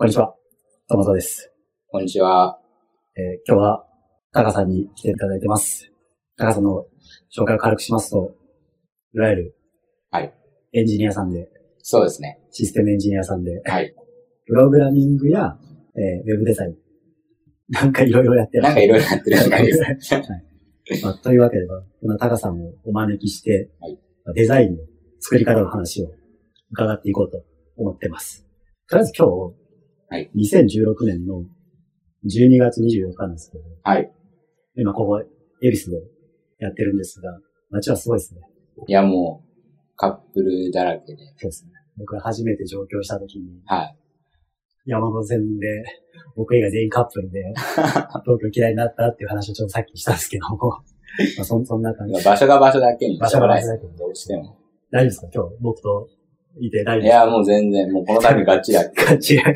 こんにちは。トマトです。こんにちは。えー今日は、タカさんに来ていただいてます。タカさんの紹介を軽くしますと、いわゆる、はい。エンジニアさんで、そうですね。システムエンジニアさんで、はい。プログラミングや、えーウェブデザイン、なんかいろいろやってる。なんかいろいろやってるような感じです。はいまあ、というわけで、このタカさんをお招きして、はいまあデザインの作り方の話を伺っていこうと思ってます。とりあえず今日、はい2016年の12月24日なんですけど、はい。今ここ、恵比寿でやってるんですが、街はすごいですね。いや、もう、カップルだらけで。そうですね。僕が初めて上京した時に、はい。山手線で、僕以外全員カップルで、東京嫌いになったっていう話をちょっとさっきしたんですけども、まあそんそんな感じ。場所が場所だけに。場所が場所だけにどうしても。大丈夫ですか？今日僕といて大丈夫いや、もう全然、もうこの度ガッチリだけ。感じが。は い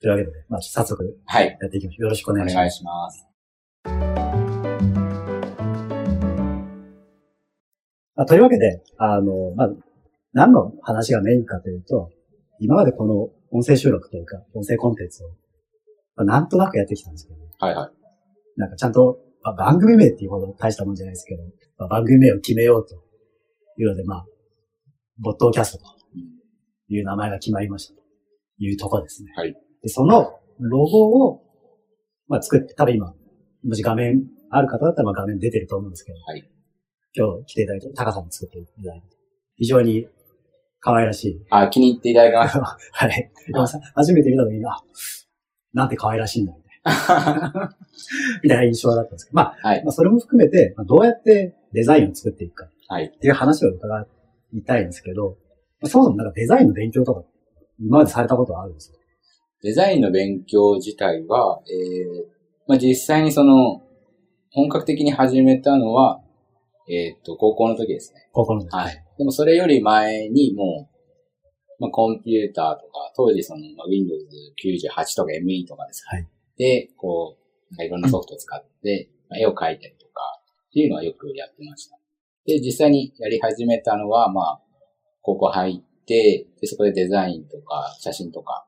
というわけで、まあ、早速はい。やっていきましょう。よろしくおお願いします。願いします。まあ、というわけで、あの、まあ、何の話がメインかというと、今までこの音声収録というか、音声コンテンツを、まあ、なんとなくやってきたんですけど、はいはい。なんかちゃんと、まあ、番組名っていうほど大したもんじゃないですけど、まあ、番組名を決めようというので、まあ、ボットキャストという名前が決まりましたというところですね。はい。で、そのロゴを、まあ、作って、多分今、もし画面ある方だったらまあ画面出てると思うんですけど、はい。今日来ていただいて、タカさんに作っていただいて、非常に可愛らしい。あ、気に入っていただけまし はい。初めて見た時に、あ、なんて可愛らしいんだ、みたいな。た。みたいな印象だったんですけど、まあ、はいまあ、それも含めて、まあ、どうやってデザインを作っていくかはい。っていう話を伺いたいんですけど、まあ、そもそもなんかデザインの勉強とか、今までされたことはあるんですか？デザインの勉強自体は、えー、まあ、実際にその、本格的に始めたのは、えっ、と、高校の時ですね。高校の時。はい。でもそれより前にもう、まあ、コンピューターとか、当時その、まあ、Windows 98とか ME とかですか。はい。で、こう、なんかいろんなソフトを使って、まあ、絵を描いたりとか、っていうのはよくやってました。で、実際にやり始めたのは、まあ、高校入って、で、そこでデザインとか、写真とか、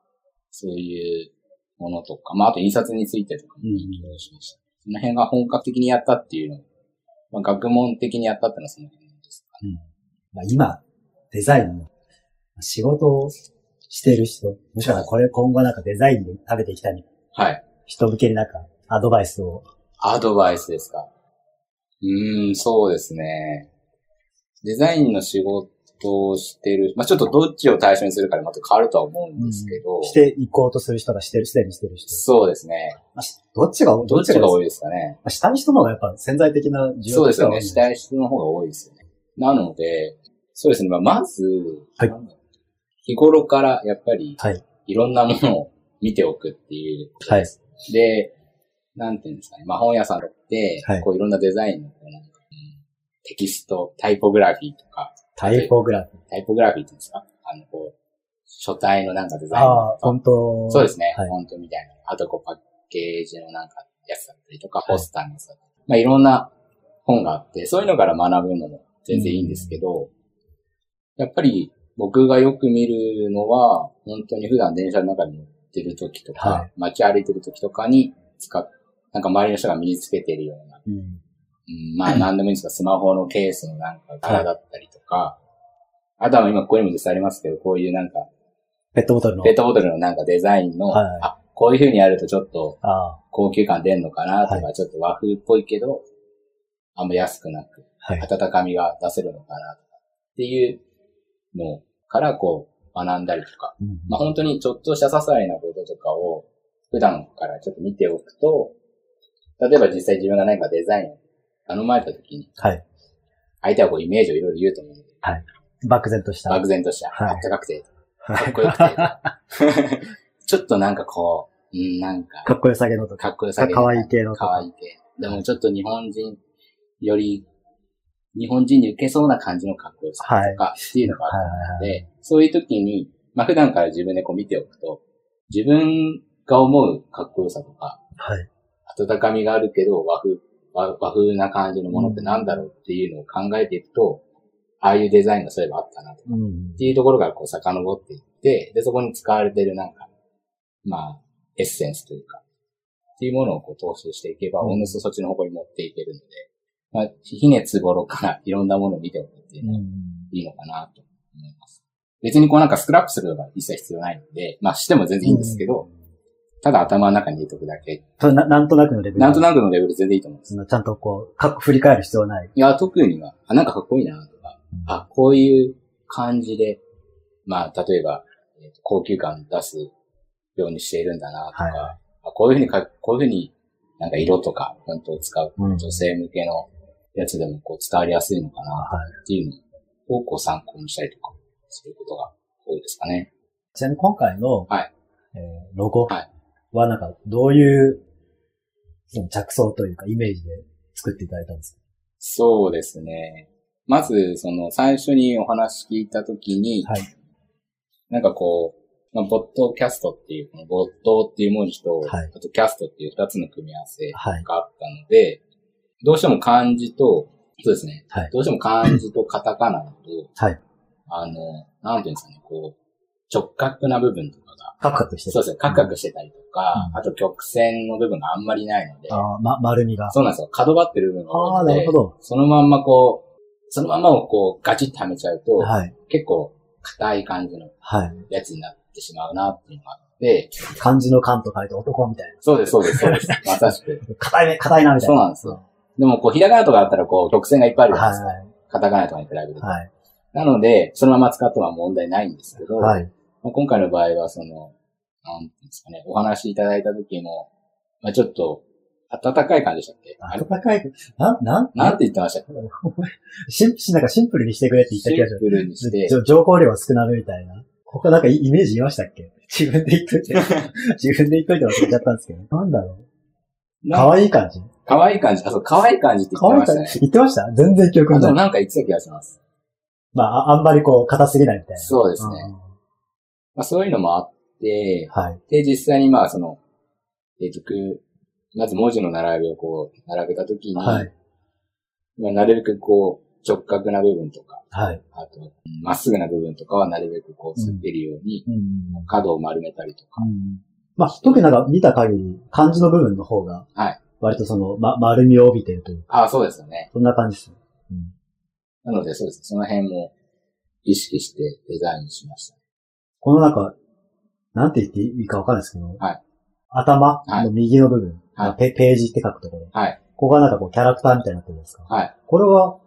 そういうものとか、まあ、あと印刷についてとかも勉強しました。その辺が本格的にやったっていうのを、まあ、学問的にやったっていうのはその辺ですかね。まあ、今、デザインの仕事をしている人、もしくはこれ今後なんかデザインで食べていきたいはい。人向けになんかアドバイスを。アドバイスですか。うーん、そうですね。デザインの仕事をしてる、まあちょっとどっちを対象にするかでまた変わるとは思うんですけど、していこうとする人がしてる、すでにしてる人。そうですね。まあしどっちが、いどっちが多いですかね。まあ下の人の方がやっぱ潜在的な需要そうですよね。としてしたい人の方が多いですよね。なので、そうですね。まあまず、はい日頃からやっぱり、はい。いろんなものを見ておくっていうことです。で、なんていうんですかね。まあ本屋さん行って、はいこういろんなデザインのテキスト、タイポグラフィーとか、タイポグラフィー。タイポグラフィーって言うんですか？あの、こう、書体のなんかデザインとああ、かフォント。そうですね。はい。フォントみたいな。あとこうパッケージのなんかやつだったりとか、ポスターのやつだったり。まあいろんな本があって、そういうのから学ぶのも全然いいんですけど、やっぱり僕がよく見るのは、本当に普段電車の中に乗ってる時とか、はい街歩いてる時とかに使っ、なんか周りの人が身につけているような、うん。うん、まあ何でもいいんですが、スマホのケースのなんか柄だったりとか、あとは今ここにも実際ありますけど、こういうなんか、ペットボトルの。ペットボトルのなんかデザインの、はい。あ、こういう風にやるとちょっと高級感出んのかなとか、はちょっと和風っぽいけど、あんま安くなく、はい。温かみが出せるのかなとか、っていうのからこう学んだりとか、うん。まあ本当にちょっとした些細なこととかを普段からちょっと見ておくと、例えば実際自分が何かデザインを頼まれた時に、はい。相手はこうイメージをいろいろ言うと思うので、漠然とした。漠然とした、はいあったかくて、かはいっこよくて、ちょっとなんかこう、うん、なんか、かっこよさげのとか。かっこよさげかわいい系のとか。かわいい系。でもちょっと日本人より、日本人に受けそうな感じのかっこよさとかっていうのがあはいって、で、そういう時に、まあ普段から自分でこう見ておくと、自分が思うかっこよさとか、はい。温かみがあるけど和風、和和風な感じのものってなんだろうっていうのを考えていくと、ああいうデザインがそういえばあったなとか、うん。っていうところからこう遡っていって、で、そこに使われてるなんか、まあ、エッセンスというか、っていうものをこう踏襲していけば、うんおのずとそっちの方向に持っていけるので、まあ、ひねつごろから いろんなものを見ておくっていうのがうん。いいのかなと思います。別にこうなんかスクラップするのが一切必要ないので、まあしても全然いいんですけど、ただ頭の中に入れとくだけ。それななんとなくのレベル。なんとななくのレベル全然いいと思います。く。ちゃんとこう、か振り返る必要はない。いや、特には、あ、なんかかっこいいなとか、あ、こういう感じで、まあ、例えば、え高級感出すようにしているんだなとか、はいはあこういうふうにか、こういうふうになんか色とかフォントを使う、うん女性向けのやつでもこう伝わりやすいのかなはい。っていうのをこう参考にしたりとかすることが多いですかね。ちなみに今回の、はいえーロゴはいはなんか、どういう、その着想というか、イメージで作っていただいたんですか？そうですね。まず、その最初にお話聞いたときに、はい。なんかこう、まあ、ボットキャストっていう、このボットっていう文字と、はいあとキャストっていう二つの組み合わせはい。があったので、どうしても漢字と、そうですね。はい。どうしても漢字とカタカナだと、はい。あの、なんていうんですかね、こう、直角な部分とかが、カクカクしてそうですね、カクカクしてたりとか、うんあと曲線の部分があんまりないので、ああ、ま、丸みが。そうなんですよ。角張ってる部分がああ、多いのでなるほ、ど。そのまんまこう、そのまんまをこうガチッとはめちゃうと、はい。結構硬い感じのはい。やつになってしまうなっていうのがあって、漢字の漢と書いて男みたいそうです、そうです、そうです。まさしく。な。硬いね、硬いなみたいな。そうなんですよ。でも、こう、ひらがなとかだったら、こう、曲線がいっぱいあるじゃないですか。はカタカナとかに比べると。い。はい。なので、そのまま使っても問題ないんですけど、はい。まあ、今回の場合は、その、なんていうんですかね、お話いただいた時も、まあ、ちょっと、暖かい感じでしたっけ？暖かい、なん、なん、なんて言ってましたっけ？シンプル、なんかシンプルにしてくれって言ったシ気がする。ンプルにして情報量は少なめみたいな。他なんかイメージ言いましたっけ？自分で言っといて。自分で言っといて忘れちゃったんですけど。なんだろう？可か愛い感じ？かわいい感じ？あ、そう、かわいい感じって言可ってましたね。愛い感じ？言ってました？全然記憶あ、でもにない。なんか言ってた気がします。まあ、ああんまりこう、硬すぎないみたいな。そうですね。うんまあ、そういうのもあって、はい。で、実際にまあ、その、えっ、と、くまず文字の並びをこう、並べたときに、はい。まあ、なるべくこう、直角な部分とか、はい。あと、うんまっすぐな部分とかはなるべくこう、つってるように、うん。角を丸めたりとか、うんまあ、特になんか見た限り、漢字の部分の方が、はい。割とその、ま、丸みを帯びてるというか、ああ、そうですよね。そんな感じですよ。うんなので、そうですね。その辺も意識してデザインしました。このなんか、なんて言っていいかわかんないですけど、はい頭の右の部分、はいまあペページって書くところ、はい。ここがなんかこうキャラクターみたいになってるんですかはい。これは、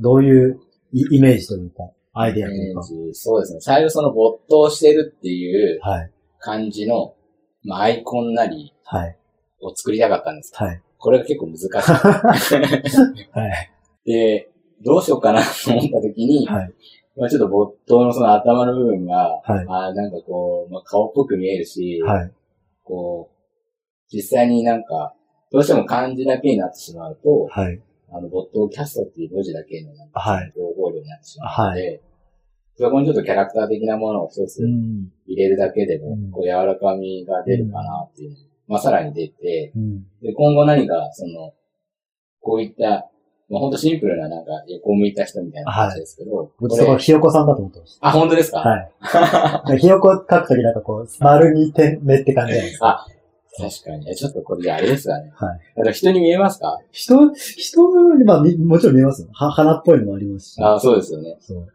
どういうイイメージというか、アイデアというか。そうですね。最初その没頭してるっていうはい。感じの、まあ、アイコンなりはい。を作りたかったんです。はい。これが結構難しい。はい。で、どうしようかなと思った時に、はい。まあちょっと没頭のその頭の部分が、はいあーなんかこう、まあ、顔っぽく見えるし、はい。こう、実際になんか、どうしても漢字だけになってしまうと、はい。あの、没頭キャストっていう文字だけのなんかはい。情報量になってしまうので、そこにちょっとキャラクター的なものを一つうん。入れるだけでも、うんこう柔らかみが出るかなっていうのが、まあさらに出て、うん。で、今後何か、その、こういった、まあほんとシンプルななんか横向いた人みたいな感じですけど、僕、これそこ、ひよこさんだと思ってましあ、本当ですか？た。はい。ひよこ書くときなんかこう、丸に点目って感じじゃないですか。あ、確かに。えちょっとこれじゃああれですかね。はい。だから人に見えますか？人、人まあ、みもちろん見えますよ。は、花っぽいのもありますし。あそうですよね。そう。ま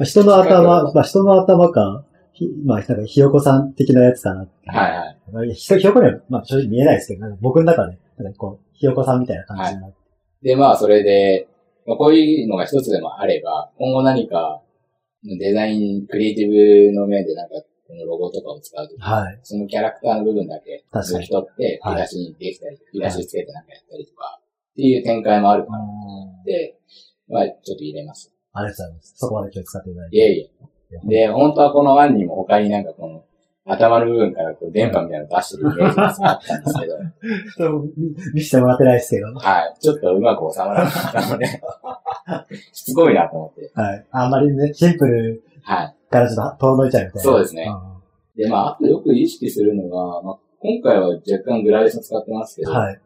あ人の頭、まあ、人の頭か、ひまあ、なんか、ひよこさん的なやつかな。はいはい。まあひひよこには、まあ、正直見えないですけど、僕の中で、なんかこう、ひよこさんみたいな感じになって。で、まあそれで、まあ、こういうのが一つでもあれば、今後何かデザイン、クリエイティブの面でなんか、このロゴとかを使うとき、はい。そのキャラクターの部分だけ、確かに抜き取って、はい見出しにできたり、見出しつけてなんかやったりとか、っていう展開もあるかなで、まあちょっと入れます。ありがとうございます。そこまで今日使っていただいて。いえいえ。で、本当はこの案にも他になんかこの、頭の部分からこう電波みたいなの出してるイメージがあったんですけど、そう見見せてもらってないですけど。はい。ちょっとうまく収まらなかったので、しつこいなと思って。はい。あんまりね、シンプルはい。からちょっと遠のいちゃうみたいな。そうですねんで、まあ、あとよく意識するのが、まあ、今回は若干グラデーション使ってますけど、はい。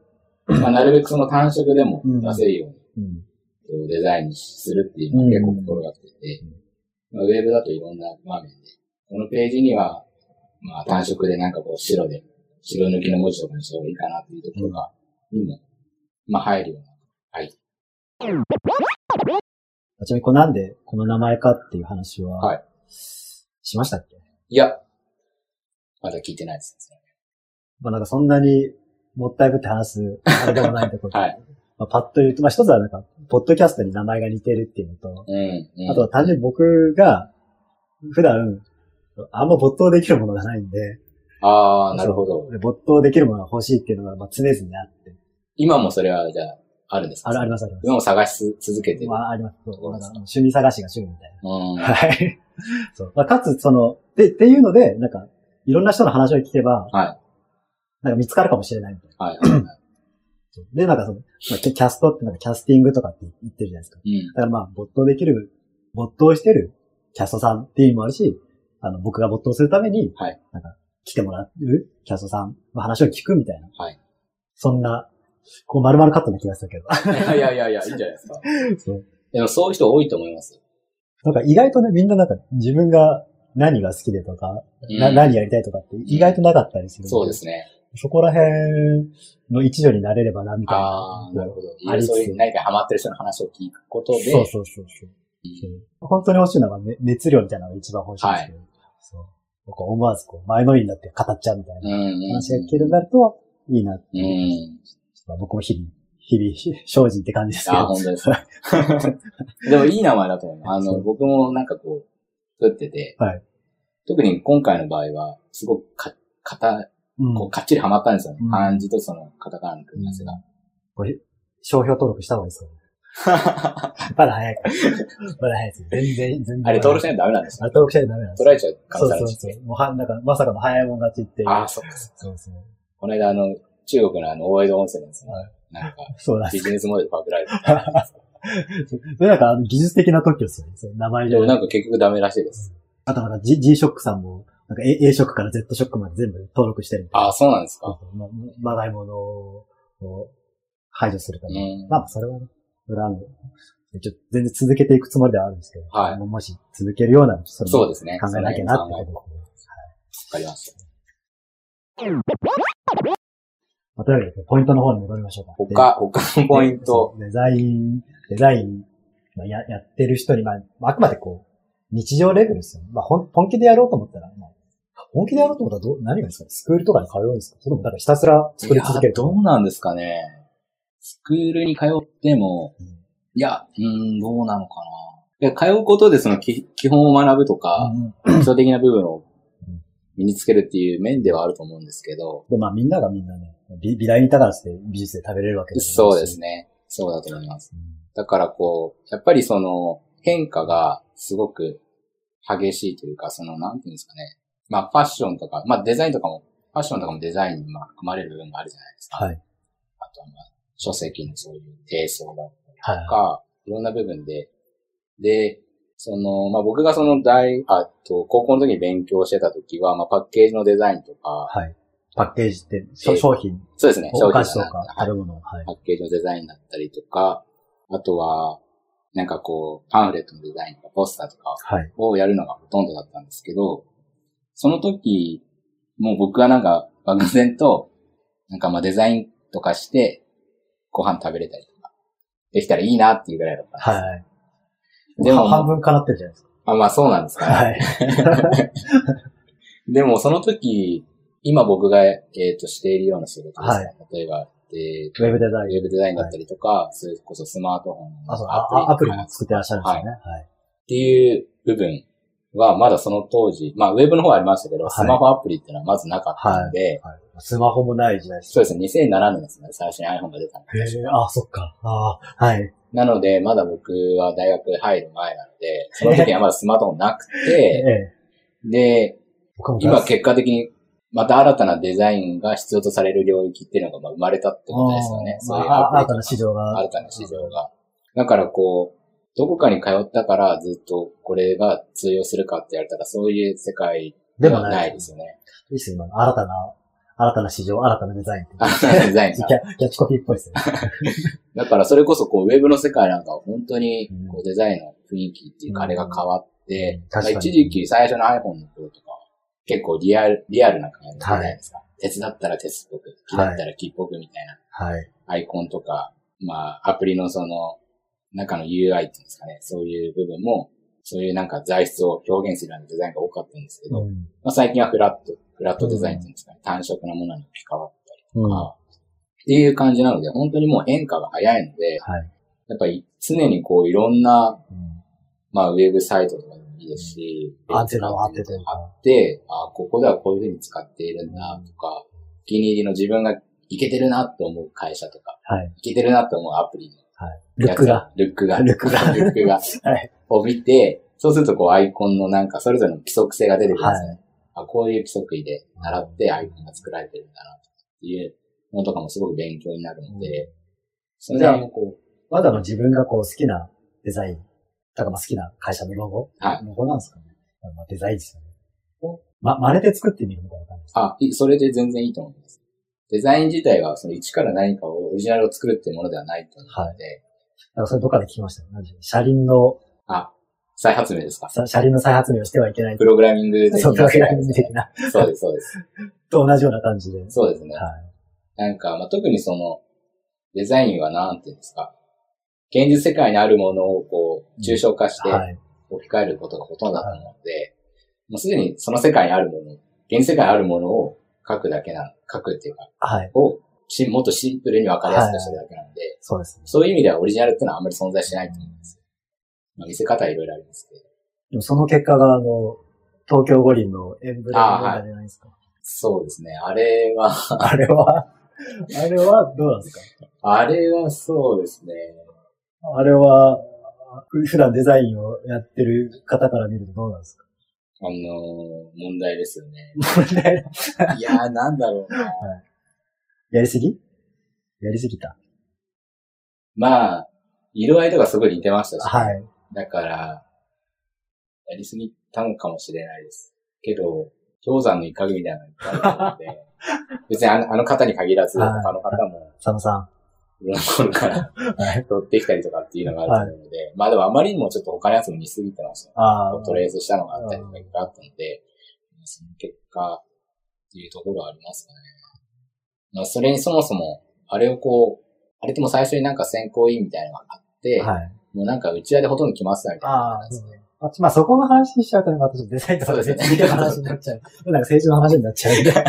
まあ、なるべくその単色でも出せるように。うん。デザインにするっていうのを結構心がけてて、まあ、ウェブだといろんな場面で、このページには、まあ単色でなんかこう白で、白抜きの文字とかにした方がいいかなっていうところが、にも、まあ入るような、はい。ちなみにこれなんでこの名前かっていう話は、はい。しましたっけ？いや、まだ聞いてないですね。まあなんかそんなにもったいぶって話す、あれでもないところ。はい。まあ、パッと言うと、まあ一つはなんか、ポッドキャストに名前が似てるっていうのと、うん、うん。あとは単純に僕が、普段、あんま没頭できるものがないんで、ああ、なるほど。で没頭できるものが欲しいっていうのが、まあ常々あって。今もそれはじゃあ、あるんですか？ある、あります、あります。今も探し続けてる。まあ、あります。そうなんか趣味探しが趣味みたいうん。な。はい。そう。まあ、かつ、その、で、っていうので、なんか、いろんな人の話を聞けば、はい。なんか見つかるかもしれないみたいな。はい。はいはい で、なんかその、まあ、キャキャストってなんかキャスティングとかって言ってるじゃないですか。うん。だからまあ、没頭できる、没頭してるキャストさんっていう意味もあるし、あの、僕が没頭するために、はい。なんか、来てもらうキャストさんの話を聞くみたいな。はい。そんな、こう丸々カットな気がしたけど。いやいやいや、いいんじゃないですか。そう。でもそういう人多いと思います。なんか意外とね、みんななんか自分が何が好きでとか、なうん何やりたいとかって意外となかったりする、そうですね。そこら辺の一助になれればな、みたいな。ああ、なるほど。いありそういう何かハマってる人の話を聞くことで、そうそうそうそう。そう本当に欲しいのは、ね、熱量みたいなのが一番欲しいんですけど。そう。僕は思わずこう、前のめりになって語っちゃうみたいな。話が聞けるようになるといいなってういう。僕も日々、日々、精進って感じですけあ、ど。本当ですか。でもいい名前だと思う。あの、僕もなんかこう、作ってて、はい特に今回の場合は、すごくか、かた、うんこう、かっちりハマったんですよね。うん漢字とそのカタカナの組み合わせが。これ、商標登録した方がいいですかね。まだ早いから。まだ早いです。全然、全然。あれ登録しないとダメなんですあれ登録しないとダメなんです取られちゃう可そ。うそうそう。もうは、なんか、まさかの早いもん勝ちっていう。ああ、そっか。そうそう。この間あの、中国のあの、大江戸温泉のですねはいなんか、そうなんです。ビジネスモデルパクられてた。それなんか、あの、技術的な特許ですよね。その名前じゃな。でもないんか結局ダメらしいです。あとなんか G、G ショックさんも、なんか A, A ショックから Z ショックまで全部登録してるみたいな。ああ、そうなんですか。そうそうままがいものを排除するたうめ。まあ、それはね、それはあの、ちょっと全然続けていくつもりではあるんですけど、はいももし続けるような、それもそうですね。考えなきゃなってことわ。かりました。まあ、というわけで、ポイントの方に戻りましょうか。他、他のポイント。デザイン、デザイン、まあ、ややってる人に、まあ、あくまでこう、日常レベルですよね。まあ、本本気でやろうと思ったら、まあ、本気でやろうと思ったらどう、何がですか？スクールとかに通うんですか？それとも、だからひたすら作り続けるどうなんですかね。スクールに通っても、うんいや、うーん、どうなのかな。通うことでその基基本を学ぶとか、うん基礎的な部分をうん身につけるっていう面ではあると思うんですけど、で、まあみんながみんなね、美美大にいたからって美術で食べれるわけですそうですね。そうだと思います。だからこう、やっぱりその変化がすごく激しいというか、その、なんていうんですかね。まあファッションとか、まあデザインとかも、ファッションとかもデザインにまあ含まれる部分があるじゃないですか。はい。あとはまあ書籍のそういう低層だったりはいと。か、いろんな部分で、で、その、まあ僕がその大、あと、高校の時に勉強してた時は、まあパッケージのデザインとか、はい。パッケージって、商品、そうですね、お菓子とかはい食べ物、はいパ。ッケージのデザインだったりとか、あとは、なんかこう、パンフレットのデザインとか、ポスターとかはい。をやるのがほとんどだったんですけど、その時、もう僕はなんか、漠然と、なんかまあデザインとかして、ご飯食べれたりとか、できたらいいなっていうぐらいだったんです。はい。でも半分叶ってるじゃないですあまあそうなんですかか。ね。はい。でもその時、今僕が、えっ、としているような仕事ですね。は例えば、えーウェブデザウイン。ェブデザインだったりとか、それこそスマートフォンあ、そう、のあアプリも作ってらっしゃるんですよね。はい。っていう部分は、まだその当時、まあ、ウェブの方はありましたけど、はいスマホアプリっていうのはまずなかったので、はい。スマホもない時代です。そうですね、2007年ですね、最初に iPhone が出たのへえ、あ、そっか。あはい。なので、まだ僕は大学入る前なので、その時はまだスマートフォンなくえて、え。で、今結果的にまた新たなデザインが必要とされる領域っていうのがまあ生まれたってことですよね。そういう新たな市場が。新たな市場が。だからこう、どこかに通ったからずっとこれが通用するかって言われたらそういう世界ではないですよね。いいっすよ、今の新たな、新たな市場、新たなデザイン。新たなデザインが キャキャッチコピーっぽいですね。だからそれこそこうウェブの世界なんかは本当にうんこうデザインの雰囲気っていうかあれが変わって、うん確かに一時期最初の iPhone の頃とかは結構リアル、リアルな感じじゃないですか。鉄だったら鉄っぽく、木だったら木っぽくみたいなはい。アイコンとか、まあアプリのその中の UI っていうんですかね、そういう部分もそういうなんか材質を表現するようなデザインが多かったんですけど、うんまあ、最近はフラット、フラットデザインっていうんですかね、単色なものに置き換わったりうん。とか、っていう感じなので、本当にもう変化が早いので、はい。やっぱり常にこういろんな、うんまあウェブサイトとかでもいいですし、アンテナを張ってって、あここではこういうふうに使っているんだとか、お気に入りの自分がいけてるなと思う会社とか、はい。いけてるなと思うアプリのはい。ルックが。。ルックが。ルックがルックが。はい。を見て、そうするとこうアイコンのなんかそれぞれの規則性が出てくるんですよね。あこういう規則で習ってアイコンが作られてるんだなっていうのとかもすごく勉強になるので、それはもうこう、まだの自分がこう好きなデザイン、だからまあ好きな会社のロゴはいロゴなんですかね。まあデザインですよね。をま、真似て作ってみるみたいな感じですかあ、いそれで全然いいと思います。デザイン自体はその一から何かをオリジナルを作るっていうものではないと思うので、なんかそれどっかで聞きましたよ。何でしょう車輪の、あ、再発明ですか？さ車輪の再発明をしてはいけない。プログラミング的なそう、プログラミング的な。ですねそうです、そうです。と同じような感じで。そうですね。はい。なんか、まあ、特にその、デザインは何ていうんですか、現実世界にあるものをこう、抽象化してはい。置き換えることがほとんどだと思うので、もうすでにその世界にあるもの、現実世界にあるものを書くだけな、書くっていうか、はい。をしもっとシンプルにわかりやすくするだけなので、そうですね。そういう意味ではオリジナルっていうのはあんまり存在しないと思うんですよ。まあ、見せ方はいろいろありますけど。でもその結果があの、東京五輪のエンブレム問題じゃないですか。そうですね。あれは、あれは、あれはどうなんですか？あれはそうですね。あれは、普段デザインをやってる方から見るとどうなんですか？あのー問題ですよね。問題いやー、なんだろうな。やりすぎ？やりすぎた。まあ、色合いとかすごい似てましたし、はい。だから、やりすぎたのかもしれないです。けど、氷山の怒りみたいなので、別にあのあの方に限らず、はい他の方も、佐野さいろんなところからん。はい。取ってきたりとかっていうのがあると思うので、まあでもあまりにもちょっと他のやつも似すぎてました。ああ。トレースしたのがあったりとかいっぱいあったので、その結果っていうところはありますかね。まあそれにそもそも、あれをこう、あれってもう最初になんか選考委員みたいなのがあって、はい。もうなんか内輪でほとんど決まってたみたいなですね。あまあそこの話しちゃうとね、またちょっとデザインとか別にの話になっちゃう。なんか政治の話になっちゃうんで。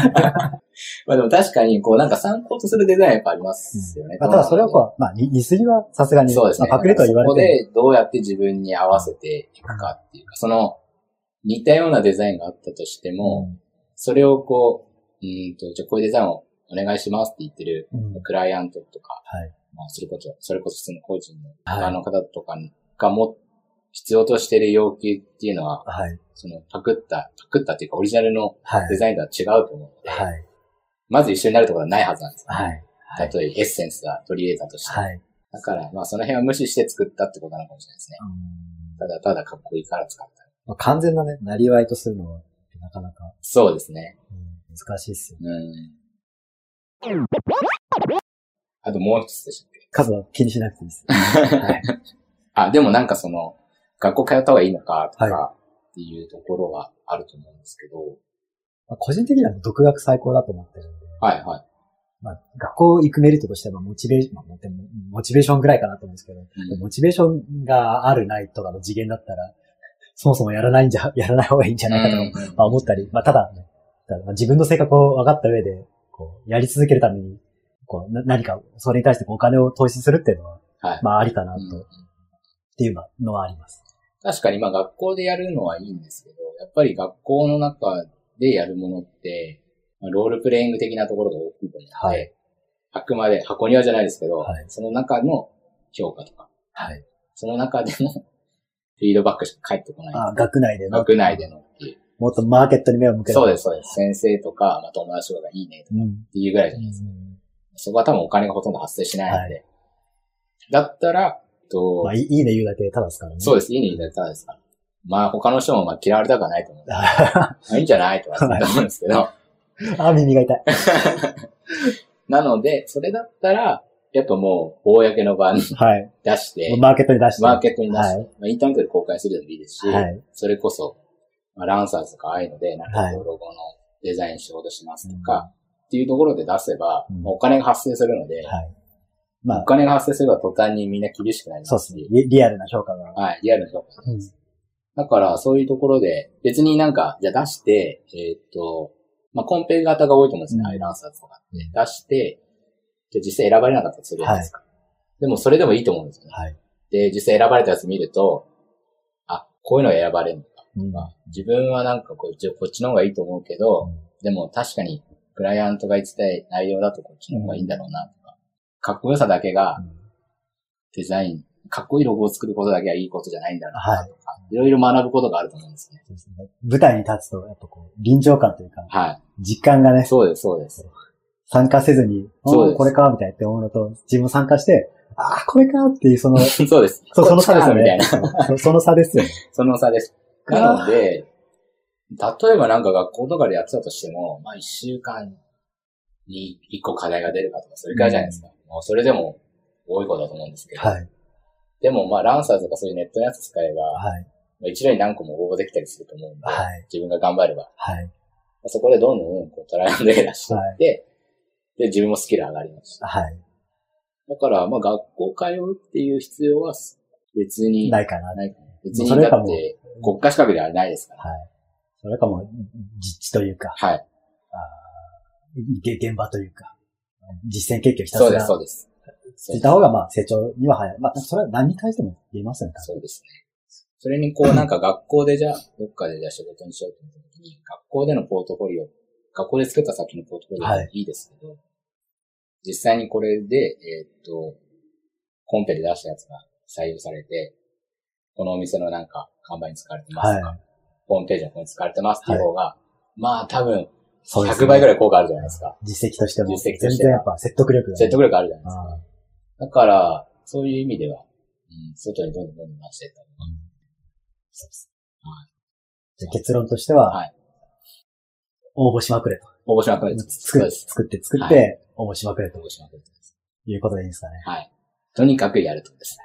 まあでも確かに、こうなんか参考とするデザインやっぱありますよね。まあ、ただそれはこう、まあ、似似すぎはさすがに、そうですね。まあ、パクリとは言われそこてもでどうやって自分に合わせていくかっていうか、その似たようなデザインがあったとしても、それをこう、うーんと、じゃあこういうデザインをお願いしますって言ってるクライアントとか、はい。まあ、それこそ、それこそ普通の個人のはい他の方とかがも、必要としている要求っていうのは、はい。そのパクった、パクったっていうかオリジナルのはい。デザインとは違うと思うので、はい。まず一緒になるところはないはずなんですよ、はい。はい。例えばエッセンスは取り入れたとして。はい。だから、まあその辺は無視して作ったってことなのかもしれないですね。うんただただかっこいいから使った。まあ、完全なね、なりわいとするのは、なかなか、そうですね。うん難しいっすよね。うん。あともう一つでしたっけ？数は気にしなくていいです。はい。あ、でもなんかその、学校通った方がいいのかとはかっていうところはあると思うんですけど、まあ、個人的には独学最高だと思ってるんで、はいはい。まあ、学校行くメリットとしては、モチベーション、まあ、モチベーションぐらいかなと思うんですけど、うんモチベーションがあるないとかの次元だったら、そもそもやらないんじゃ、やらない方がいいんじゃないかと、うんまあ、思ったり、まあ、ただ、ね、ただまあ自分の性格を分かった上で、こう、やり続けるために、こう、な何か、それに対してお金を投資するっていうのは、はい。まあ、ありかなと、うんっていうのはあります。確かにまあ学校でやるのはいいんですけど、やっぱり学校の中でやるものって、まあロールプレイング的なところが大きいと思うので、はいあくまで箱庭じゃないですけど、はいその中の評価とか、はい。その中でのフィードバックしか返ってこない。あ学内での。学内での。もっとマーケットに目を向ける。そうです、そうです。先生とか、まあ、友達とかがいいねとかうん。っていうぐらいじゃないですか。そこは多分お金がほとんど発生しないので。だったら、と、まあ、いいいいね言うだけただですからね。そうです。いいねいただいたらですから。まあ他の人もまあ嫌われたくはないと思うんで、まあいいんじゃないとは思うんですけど、あ、耳が痛い。なので、それだったら、やっぱもう、公の場にはい。出して、マーケットに出して。マーケットに出して、はい。まあ、インターネットで公開するのもいいですし、はい。それこそ、まあ、ランサーズとかああいうので、なんかはいこうロゴのデザイン仕事しますとか、っていうところで出せば、お金が発生するので、はい。まおあ、金が発生すれば途端にみんな厳しくなりそうまし、ですすね。リリアルな評価が。はい、リアルな評価うんだから、そういうところで、別になんか、じゃあ出して、えーっと、まあ、コンペ型が多いと思うんですね、うんアイランサーズとかって。出して、じゃあ実際選ばれなかったらするじゃないですか。でも、それでもいいと思うんですよね。はい。で、実際選ばれたやつ見ると、あ、こういうのが選ばれるまあ、自分はなんかこう、こっちの方がいいと思うけど、でも確かに、クライアントが言ってたい内容だとこっちの方がいいんだろうな、とか。かっこよさだけがデザイン、かっこいいロゴを作ることだけはいいことじゃないんだろうな、とか。いろいろ学ぶことがあると思うんですね。そうですね舞台に立つと、やっぱこう、臨場感というか、はい。実感がね、そうです、そうです。参加せずに、そうこれか、みたいなって思うのと、自分も参加して、ああ、これかっていう、その、そうです。そうその差ですよねみたいな。そその差ですよね。その差です。なので、例えばなんか学校とかでやってたとしても、まあ一週間に一個課題が出るかとか、それくらいじゃないですか。もうそれでも多いことだと思うんですけど。はい。でもまあランサーズとかそういうネットのやつ使えば、はい。まあ一度に何個も応募できたりすると思うんで、はい自分が頑張れば。はい。そこでどんどんこうトライアンドエラーしていって、で、自分もスキル上がりました。はい。だから、まあ学校通うっていう必要は別にないかな。ないかな。別にだって国家資格ではないですから。はい。それかも、実地というか、はい。あーげ現場というか、実践経験をひたそうです、すらそうです。ついた方が、まあ、成長には早い。まあ、それは何に対しても言えますよね。そうですね。それにこうなんか学校でじゃあ、どっかでじゃあ仕事にしようと思った時に、学校でのポートフォリオ、学校で作った先のポートフォリオはいいいですけど、実際にこれで、えーっと、コンペで出したやつが採用されて、このお店のなんか看板に使われてますとか、はいホームページのここに使われてますっていう方が、まあ多分、そうですね100倍ぐらい効果あるじゃないですか。実績としても、実績としては全然やっぱ説得力がね、説得力あるじゃないですか。あだから、そういう意味では、うん、外にどんどんどんどん出していった方がーうんそうです。はいじゃあ結論としては、はい応募しまくれと。応募しまくる作って。作って、作っはて、応募しまくれと応募しまくるです。いうことでいいんですかね。はい。とにかくやるとです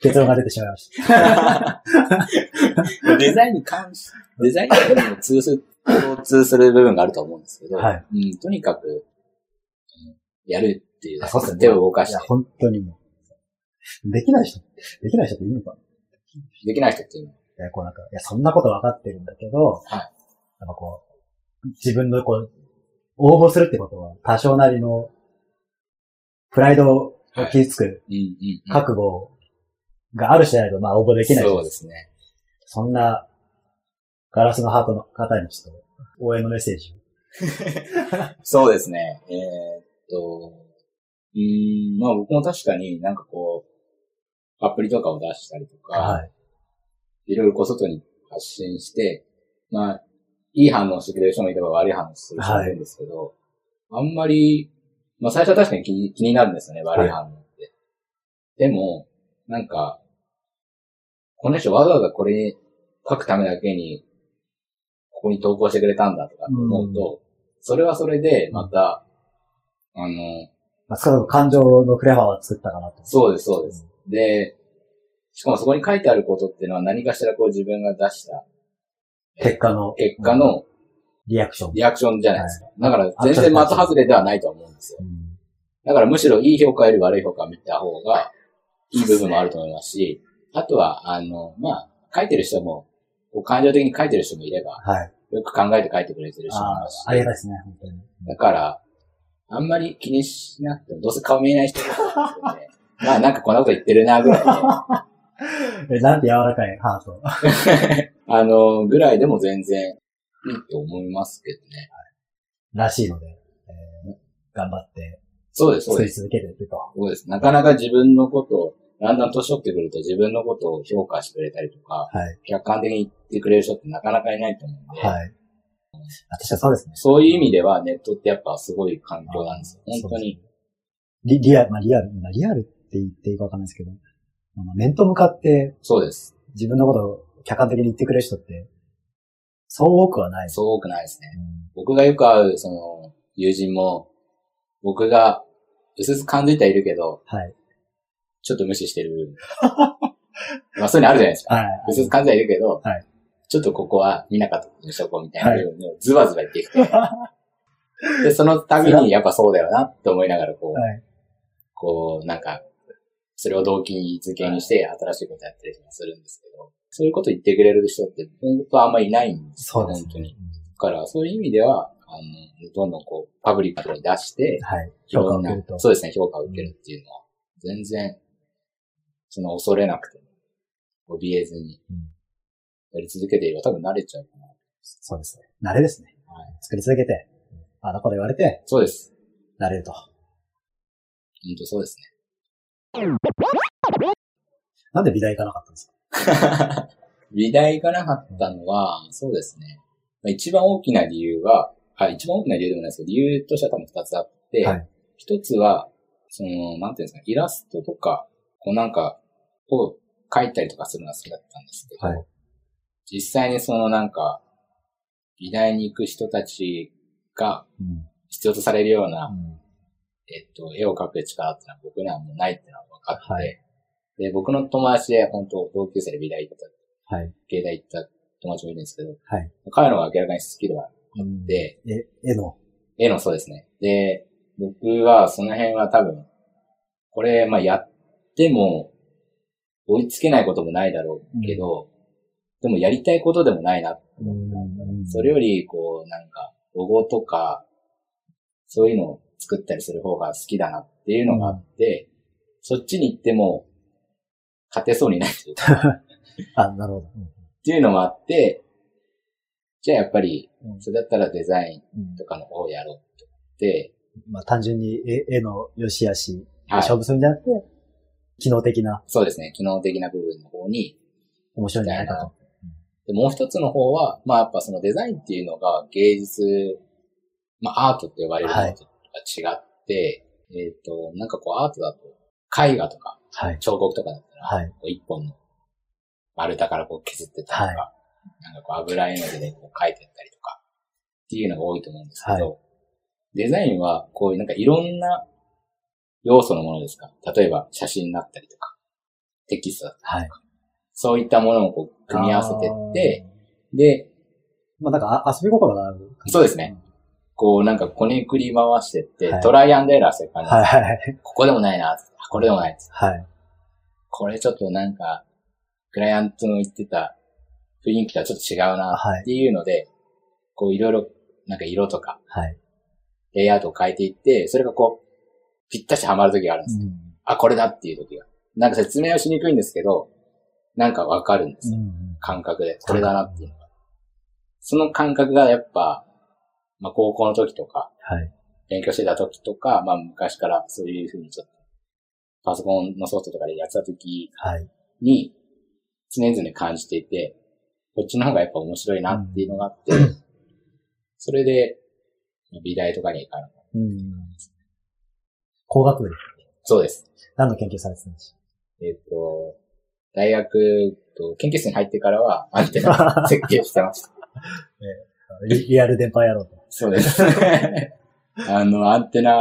結論が出てしまいました。ね。デザインに関し、デザインにも通す、共通する部分があると思うんですけど、はいうん、とにかく、うんやるっていう、あそうですね手を動かしいや、て、本当にもう。できない人、できない人っているのかできない人っていうの？は、いや、こうなんか、いや、そんなこと分かってるんだけど、はいやっぱこう、自分のこう、応募するってことは、多少なりの、プライドを傷つく覚悟がある人じゃないと、まあ応募できないそうですね。そんな、ガラスのハートの方にちょっと、応援のメッセージを。そうですね。えーっと、うーん、まあ僕も確かになんかこう、アプリとかを出したりとか、はい。いろいろこう外に発信して、まあ、いい反応してくれる人もいれば悪い反応する人もいるんですけど、あんまり、まあ最初は確かに気に気になるんですよね、悪い反応って。でも、なんか、この人わざわざこれ書くためだけに、ここに投稿してくれたんだとかって思うと、それはそれで、また、あの、まあ、その感情のフレーバーは作ったかなと。そうです、そうです。で、しかもそこに書いてあることっていうのは何かしらこう自分が出した結果の、結果のリアクション。リアクションじゃないですか。だから全然的外れではないと思うんですよ。うんだからむしろいい評価より悪い評価を見た方がいい部分もあると思いますし、あとは、あの、まあ、書いてる人も、こう感情的に書いてる人もいれば、はい。よく考えて書いてくれてる人もいあますしあ、ありがたいですね、本当に。だから、あんまり気にしなくても、どうせ顔見えない人がいるんで、まあなんかこんなこと言ってるな、ぐらいで、え、なんて柔らかいハート。あの、ぐらいでも全然いいと思いますけどね。らしいので、えー頑張ってそうです、そうです。続けていくと。そうです。なかなか自分のことを、だんだん年取ってくると自分のことを評価してくれたりとか、はい。客観的に言ってくれる人ってなかなかいないと思うんで、はい。あ確かにそうですね。そういう意味ではネットってやっぱすごい環境なんですよ。あ本当に。リリアル、まあリアル、まあリアルって言っていいかわかんないですけど、まあ面と向かってそうです。自分のことを客観的に言ってくれる人って、そう多くはない。そう多くないですね。うん僕がよく会う、その、友人も、僕が、うすうす感づいてはいるけど、はい。ちょっと無視してる。まあそういうのあるじゃないですか。はい。うすうす感じはいるけど、はいちょっとここは見なかったことにしとこうみたいな部分をズバズバ言っていくと。で、その度にやっぱそうだよなって思いながら、こう、はい。こう、なんか、それを動機づけにして新しいことやったりとかするんですけど、そういうこと言ってくれる人って本当あんまりいないんですよ、そうですね本当に。。だから、そういう意味では、あの、どんどんこう、パブリックに出して、はい。評価を受けると。そうですね、評価を受けるっていうのは、全然、その恐れなくても、怯えずにうん、やり続けていれば多分慣れちゃうかな。そうですね。慣れですね。はい。作り続けて、あの子で言われて、そうです。慣れると。本当そうですなんで美大行かなかったんですか？ね。美大行かなかったのは、そうですね。まあ一番大きな理由は、はい、一番大きな理由でもないですけど、理由としては多分二つあって、はい。一つは、その、なんていうんですか、イラストとか、こうなんか、を描いたりとかするのが好きだったんですけど、はい実際にそのなんか、美大に行く人たちがうん。必要とされるような、うんえっと、絵を描く力っていうのは僕にはもうないっていうのは分かって、はいで、僕の友達で本当同級生で美大行った、はい。芸大行った友達もいるんですけど、はい。彼の方が明らかにスキルがあうんって、え、絵の？絵のそうですね。で、僕はその辺は多分、これ、まあやっても、追いつけないこともないだろうけど、でもやりたいことでもないな。うん。それより、こう、なんか、ロゴとか、そういうのを作ったりする方が好きだなっていうのがあって、そっちに行っても、勝てそうにないというか。あ、なるほど。っていうのもあって、じゃあやっぱり、うん。それだったらデザインうんとかの方をやろうって、まあ単純に絵絵の良し悪し、はい勝負するんじゃなくて、機能的な、そうですね、機能的な部分の方に面白いんじゃないかと。で、もう一つの方は、まあやっぱそのデザインっていうのが芸術、まあアートって呼ばれるものとは違って、えっ、と、なんかこうアートだと、絵画とかはい。彫刻とかだったら、はい。こう一本の丸太からこう削ってたりとか、なんかこう油絵の具でこう描いてったりとか、っていうのが多いと思うんですけど、デザインはこういうなんかいろんな要素のものですか？例えば写真だったりとか、テキストだったりはい。そういったものをこう組み合わせてって、で、まあなんかあ遊び心がある。そうですね。こうなんかこねくり回してって、はいトライアンドエラーしてる感じ、はいはい。ここでもないな、あこれでもない。はい。これちょっとなんか、クライアントの言ってた雰囲気とはちょっと違うなはいっていうので、こういろいろなんか色とかはい。レイアウトを変えていって、それがこう、ぴったしはまる時があるんです。うんあ、これだっていう時が。なんか説明はしにくいんですけど、なんかわかるんですよ。うん感覚で。これだなっていうのが。その感覚がやっぱ、まあ高校の時とか、はい。勉強してた時とか、まあ昔からそういうふうにちょっと、パソコンのソフトとかでやってた時はい。に常々感じていて、こっちの方がやっぱ面白いなっていうのがあって、それで、美大とかに行かなかった。うん。工学部でそうです。何の研究されてたんでしえっ、と、大学と研究室に入ってからはアンテナ設計してました。ょ うリリアル電波やろうと。そうです。あの、アンテナ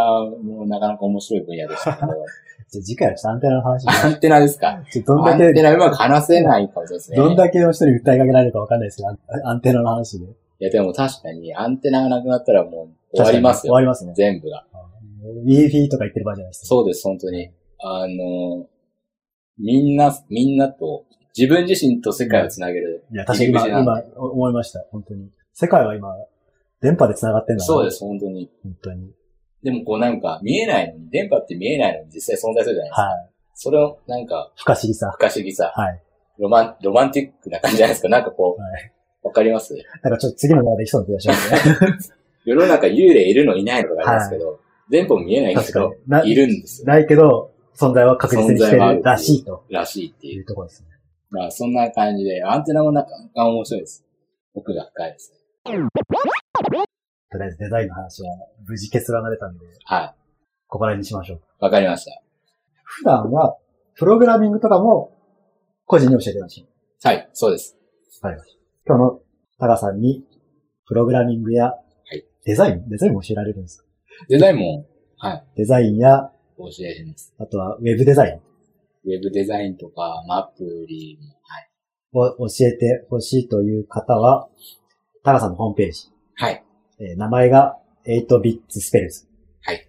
もなかなか面白い分野でしたけど、じゃあ次回はちょっとアンテナの話アンテナですか？ちょどんアンテだけ、ナうまく話せないかもですね。どんだけの人に訴えかけられるかわかんないですけど、アンアンテナの話で。いや、でも確かにアンテナがなくなったらもう終わりますよ。終わりますね。全部が。EFE とか言ってる場合じゃないですか。そうです、本当に。あの、みんな、みんなと、自分自身と世界をつなげる。いや、確かに今、今思いました。本当に。世界は今、電波で繋がってんだなそうです、本当に。本当に。でもこうなんか、見えないのに、電波って見えないのに実際存在するじゃないですか。はい。それを、なんか、不可思議さ。不可思議さ、はい。ロマン、ロマンティックな感じじゃないですか？なんかこう、はい。わかります？なんかちょっと次のままできそうな気がしますね。世の中幽霊いるのいないのとかありますけど、電波も見えないんですけど確かに。、な、いるんですよ。ないけど、存在は確実にしてるらしいとらしいっていいう。うところですね。まあ、そんな感じで、アンテナもなかなか面白いです。奥が深いです。とりあえずデザインの話は無事結論が出たんで、はここら辺にしましょう。い。わかりました。普段は、プログラミングとかも個人に教えてらっしゃる。はい、そうです。わかりました。今日のタカさんに、プログラミングやい、デザイン、デザインも教えられるんですか？デザインも、はい、デザインや、教えます。あとはウェブデザインウェブデザインとか、まあアプリも、はい。を教えてほしいという方は、タカさんのホームページ、はい。えー名前が 8bits spells。はい。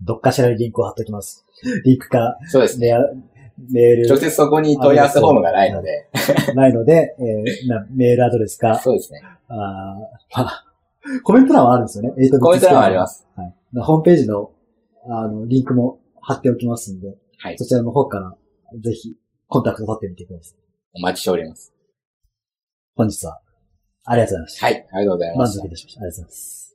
どっかしらにリンクを貼っときます。リンクか、そうですね。メール、直接そこに問い合わせフォームがないので、ないので、えーなメールアドレスか、そうですね。あーまあ、コメント欄はあるんですよね。8bits コメント欄はあります。はい。ホームページの、あの、リンクも貼っておきますんで、はい。そちらの方から、ぜひ、コンタクト取ってみてください。お待ちしております。本日は、ありがとうございました。はい。ありがとうございました満足い。たしました。ありがとうございます。